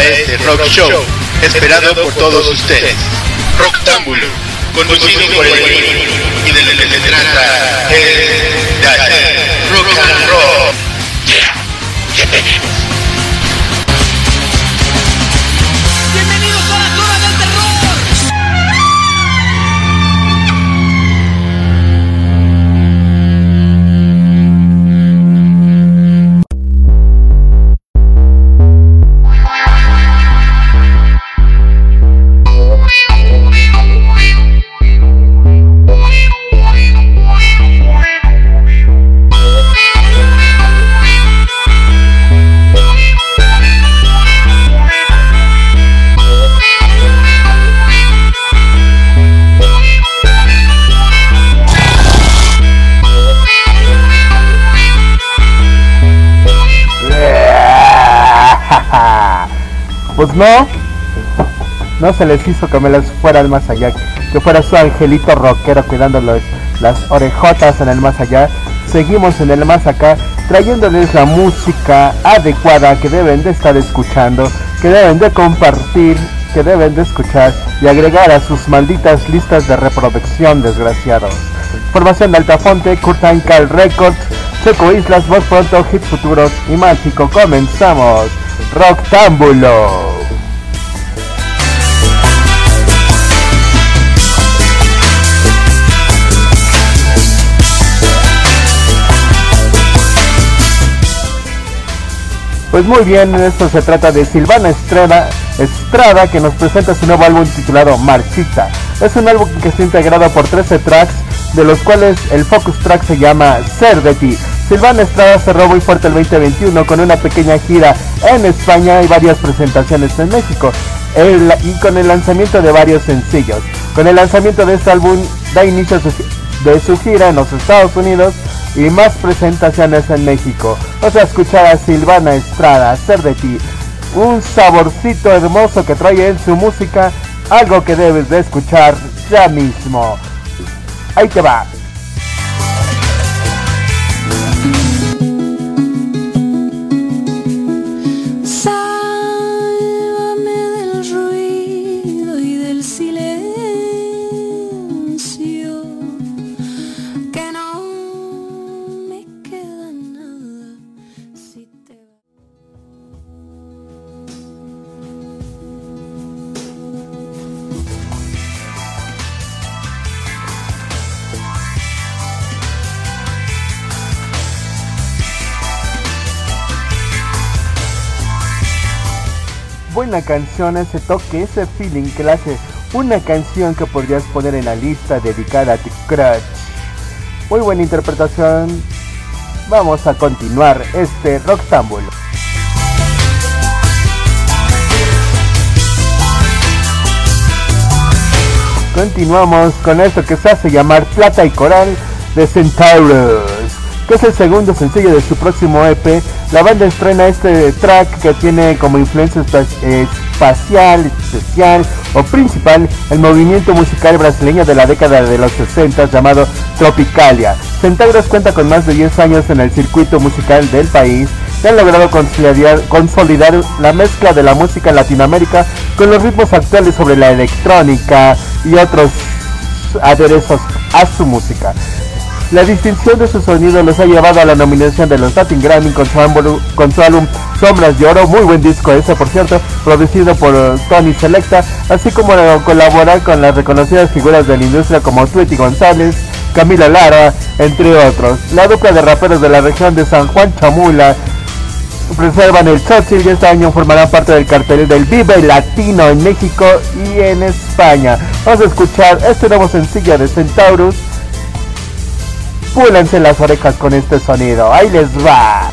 este rock show, esperado por todos ustedes. Rocktámbulo, conducido por el y de lo que se trata es de hacer rock and roll. Bienvenidos no, no se les hizo que me las fuera al más allá, que fuera su angelito rockero cuidándoles las orejotas en el más allá. Seguimos en el más acá, trayéndoles la música adecuada que deben de estar escuchando, que deben de compartir, que deben de escuchar y agregar a sus malditas listas de reproducción, desgraciados. Formación de Altafonte, Curtain Cal Records, Checo Islas, Voz Pronto, Hit Futuros y Mágico. Comenzamos. Rocktámbulo. Pues muy bien, esto se trata de Silvana Estrada, Estrada que nos presenta su nuevo álbum titulado Marchita. Es un álbum que está integrado por 13 tracks, de los cuales el focus track se llama Ser de ti. Silvana Estrada cerró muy fuerte el 2021 con una pequeña gira en España y varias presentaciones en México. Y con el lanzamiento de varios sencillos. Con el lanzamiento de este álbum da inicio su- de su gira en los Estados Unidos y más presentaciones en México. Vas a escuchar a Silvana Estrada, Ser de ti, un saborcito hermoso que trae en su música, algo que debes de escuchar ya mismo. Ahí te va. Buena canción, ese toque, ese feeling que le hace una canción que podrías poner en la lista dedicada a tu crush. Muy buena interpretación. Vamos a continuar este Rocktámbulo. Continuamos con esto que se hace llamar Plata y Coral de Centaurus, que es el segundo sencillo de su próximo EP. La banda estrena este track que tiene como influencia espa- espacial, especial o principal el movimiento musical brasileño de la década de los 60 llamado Tropicalia. Centaurus cuenta con más de 10 años en el circuito musical del país que han logrado consolidar, consolidar la mezcla de la música en Latinoamérica con los ritmos actuales sobre la electrónica y otros aderezos a su música. La distinción de su sonido los ha llevado a la nominación de los Latin Grammy con su, álbum- con su álbum Sombras de Oro, muy buen disco ese por cierto, producido por eh, Tony Selecta, así como eh, colaborar con las reconocidas figuras de la industria como Tweety González, Camila Lara, entre otros. La dupla de raperos de la región de San Juan Chamula preservan el Churchill y este año formarán parte del cartel del Vive Latino en México y en España. Vamos a escuchar este nuevo sencillo de Centaurus. Púlense las orejas con este sonido. Ahí les va.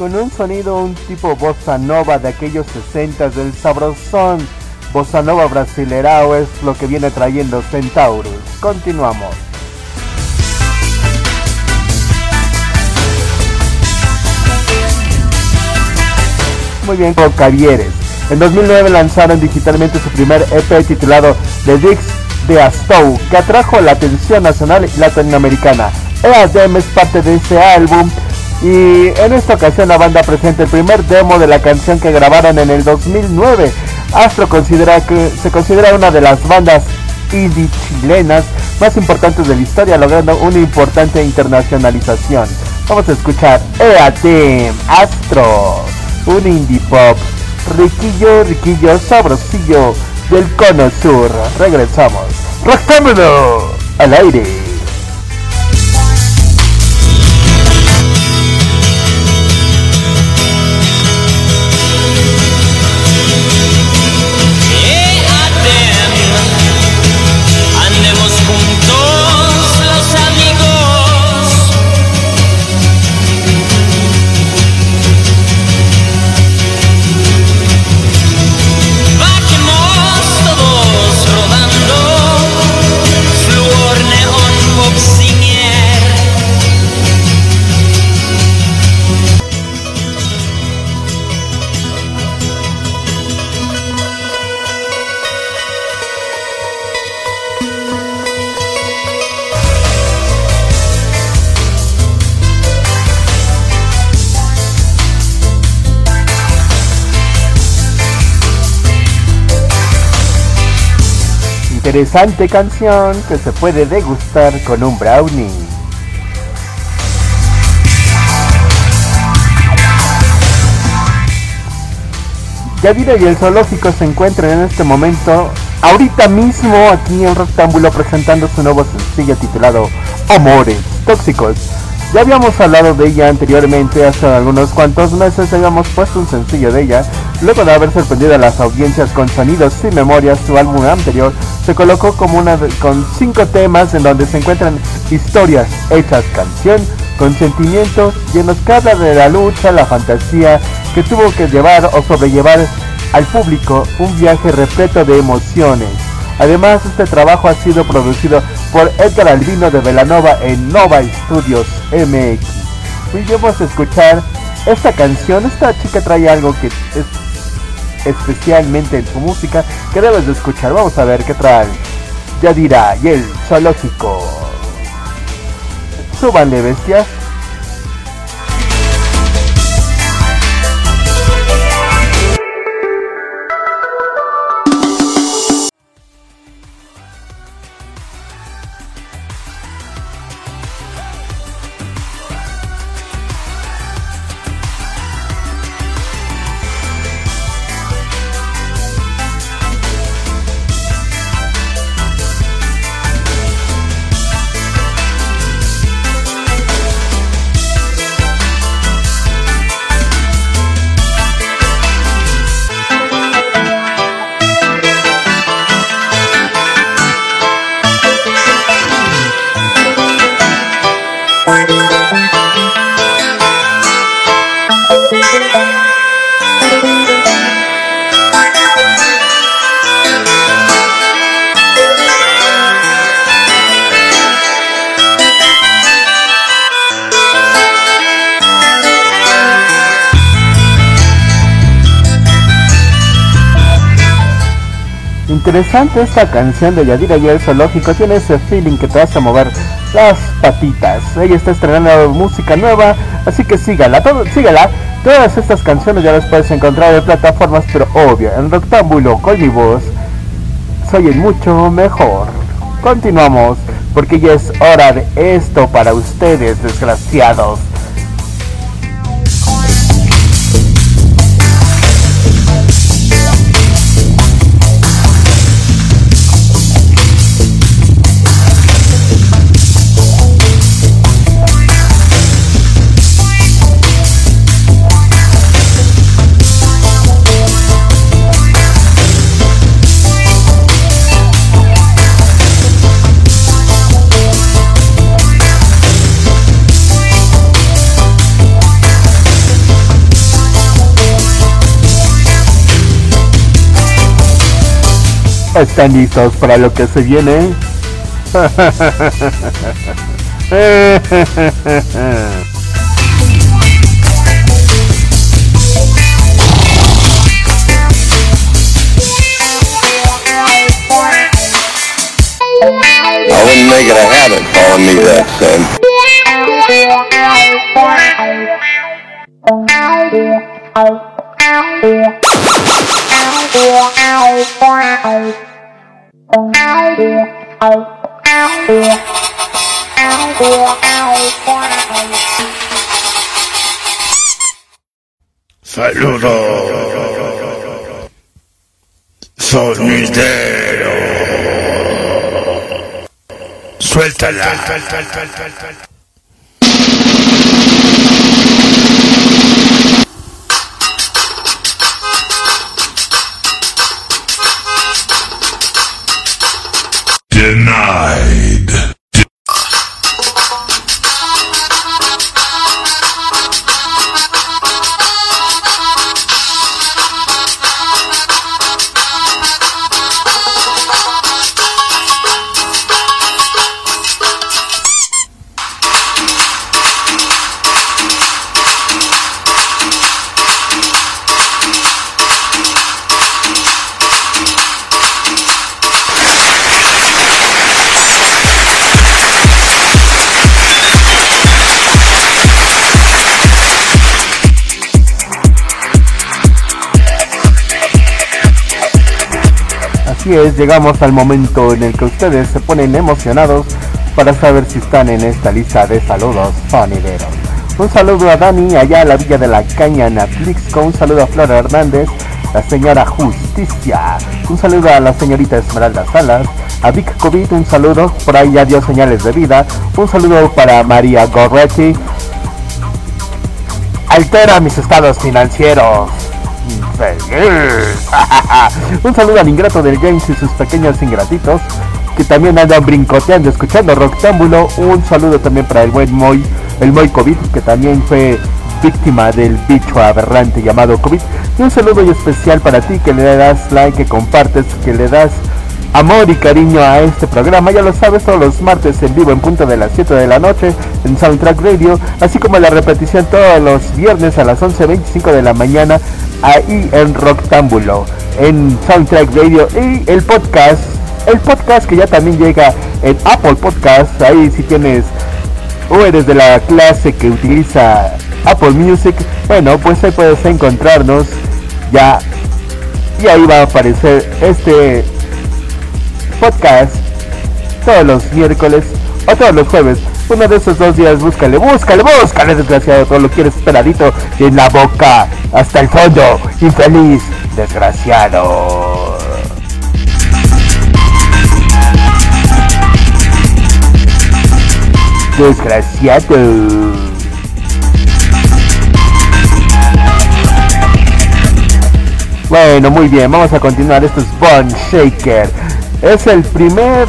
Con un sonido un tipo bossa nova de aquellos 60 del sabrosón. Bossa nova brasilerao es lo que viene trayendo Centaurus. Continuamos. Muy bien, con Cavieres. En 2009 lanzaron digitalmente su primer EP titulado The Dix de Astou, que atrajo la atención nacional y latinoamericana. EADM es parte de ese álbum y en esta ocasión la banda presenta el primer demo de la canción que grabaron en el 2009. Astro considera que se considera una de las bandas indie chilenas más importantes de la historia, logrando una importante internacionalización. Vamos a escuchar EADM Astro, un indie pop riquillo, riquillo, sabrosillo del cono sur. Regresamos. Rectámelo al aire. Interesante canción que se puede degustar con un brownie. Yadira y el zoológico se encuentran en este momento, ahorita mismo, aquí en Rectángulo presentando su nuevo sencillo titulado Amores Tóxicos. Ya habíamos hablado de ella anteriormente, hace algunos cuantos meses habíamos puesto un sencillo de ella. Luego de haber sorprendido a las audiencias con sonidos y memorias, su álbum anterior se colocó como una con cinco temas en donde se encuentran historias hechas canción, con sentimientos llenos cada de la lucha, la fantasía que tuvo que llevar o sobrellevar al público un viaje repleto de emociones Además, este trabajo ha sido producido por Edgar Albino de Velanova en Nova Studios MX. Hoy vamos a escuchar esta canción. Esta chica trae algo que es especialmente en su música que debes de escuchar. Vamos a ver qué trae. Yadira y el zoológico. Súbanle bestias. Interesante esta canción de Yadira y el zoológico, tiene ese feeling que te hace mover las patitas. Ella está estrenando música nueva, así que sígala, todo, sígala. Todas estas canciones ya las puedes encontrar en plataformas, pero obvio, en Rectángulo con mi voz, soy mucho mejor. Continuamos, porque ya es hora de esto para ustedes, desgraciados. ¿Están listos para lo que se viene? I wouldn't make it a habit calling me that, son. Saludos. Sonidero. Suéltala. Así es, llegamos al momento en el que ustedes se ponen emocionados para saber si están en esta lista de saludos sonideros. Un saludo a Dani allá a la Villa de la Caña en Atlixco, un saludo a Flora Hernández, la señora Justicia, un saludo a la señorita Esmeralda Salas, a Vic COVID, un saludo, por ahí ya dio señales de vida, un saludo para María Gorretti, altera mis estados financieros. Un saludo al ingrato del James y sus pequeños ingratitos que también andan brincoteando escuchando Roctámbulo. Un saludo también para el buen Moy, el Moy COVID, que también fue víctima del bicho aberrante llamado COVID. Y un saludo y especial para ti que le das like, que compartes, que le das amor y cariño a este programa. Ya lo sabes, todos los martes en vivo en punto de las 7 de la noche en Soundtrack Radio, así como la repetición todos los viernes a las 11.25 de la mañana ahí en Rocktámbulo, en Soundtrack Radio y el podcast, el podcast que ya también llega en Apple Podcast, ahí si tienes o eres de la clase que utiliza Apple Music, bueno, pues ahí puedes encontrarnos ya y ahí va a aparecer este podcast todos los miércoles o todos los jueves. Uno de esos dos días, búscale, búscale, búscale, desgraciado. Todo lo quieres esperadito en la boca, hasta el fondo. Infeliz, desgraciado. Desgraciado. Bueno, muy bien, vamos a continuar. Esto es Bone Shaker. Es el primer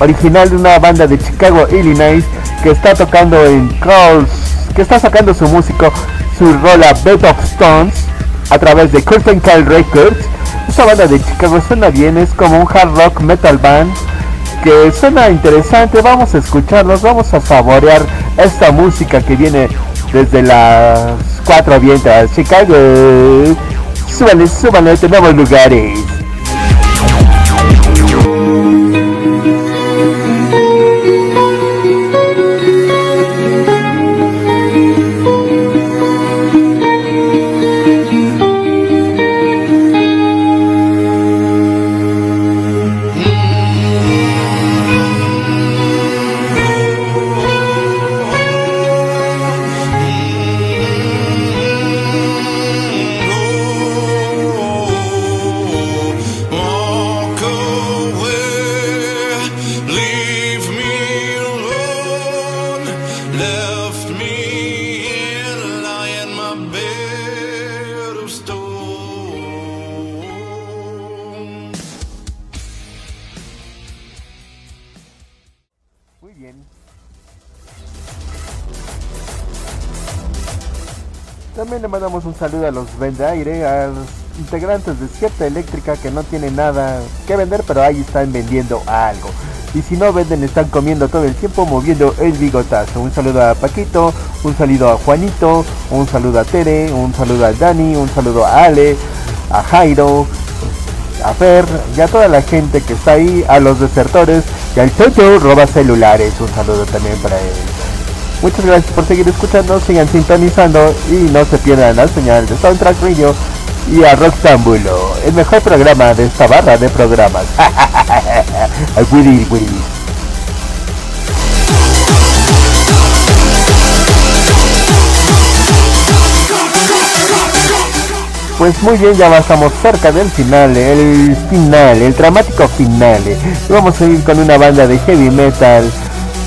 original de una banda de Chicago, Illinois, que está tocando en Calls, que está sacando su músico, su rola Bed of Stones, a través de Curtain Call Records. Esta banda de Chicago suena bien, es como un hard rock metal band que suena interesante. Vamos a escucharlos, vamos a saborear esta música que viene desde las cuatro vientas. Chicago, súbale, súbale, tenemos lugares. También le mandamos un saludo a los Vendaire, a integrantes de cierta eléctrica que no tienen nada que vender, pero ahí están vendiendo algo. Y si no venden, están comiendo todo el tiempo moviendo el bigotazo. Un saludo a Paquito, un saludo a Juanito, un saludo a Tere, un saludo a Dani, un saludo a Ale, a Jairo, a Fer y a toda la gente que está ahí, a los desertores y al Chocho roba celulares. Un saludo también para él. Muchas gracias por seguir escuchando, sigan sintonizando y no se pierdan la señal de Soundtrack Radio y a Rocktambulo, el mejor programa de esta barra de programas. Willy, Willy. Pues muy bien, ya estamos cerca del final, el final, el dramático final. Vamos a ir con una banda de heavy metal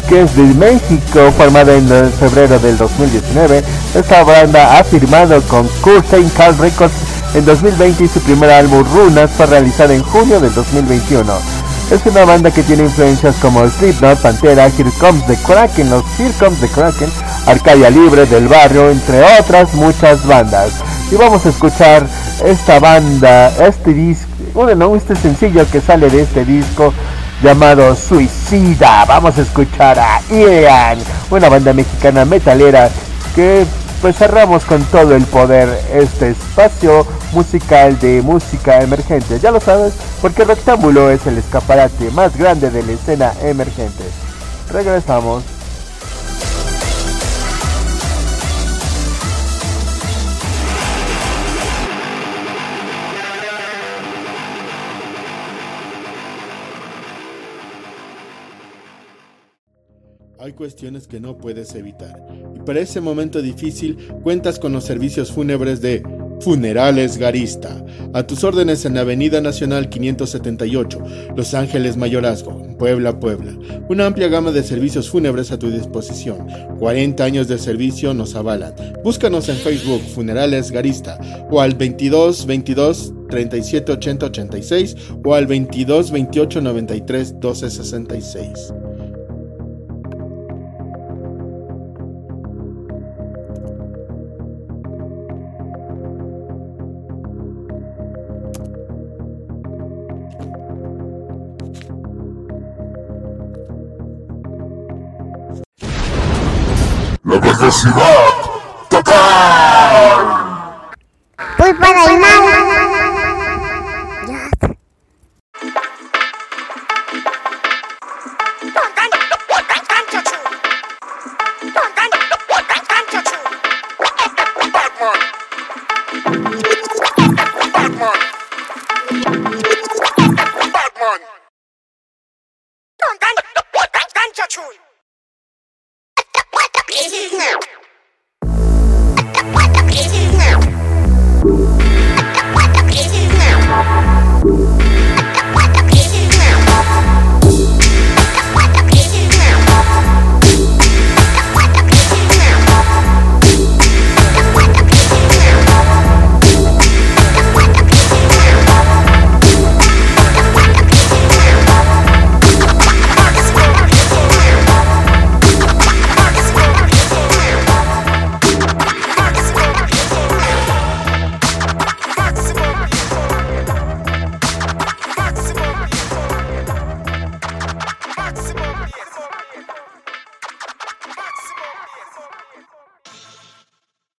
que es de México, formada en febrero del 2019. Esta banda ha firmado con Curtain Call Records en 2020 y su primer álbum Runas fue realizado en junio del 2021. Es una banda que tiene influencias como Slipknot, Pantera, Here Comes the Kraken, los Here Comes the Kraken, Arcadia Libre, Del Barrio, entre otras muchas bandas. Y vamos a escuchar esta banda, este disco, bueno, este sencillo que sale de este disco llamado Suicida. Vamos a escuchar a Ian, una banda mexicana metalera que pues cerramos con todo el poder este espacio musical de música emergente. Ya lo sabes, porque Rectángulo es el escaparate más grande de la escena emergente. Regresamos. Hay cuestiones que no puedes evitar. Y para ese momento difícil cuentas con los servicios fúnebres de Funerales Garista. A tus órdenes en Avenida Nacional 578, Los Ángeles Mayorazgo, Puebla, Puebla. Una amplia gama de servicios fúnebres a tu disposición. 40 años de servicio nos avalan. Búscanos en Facebook Funerales Garista o al 22 22 37 80 86 o al 22 28 93 12 66. La velocidad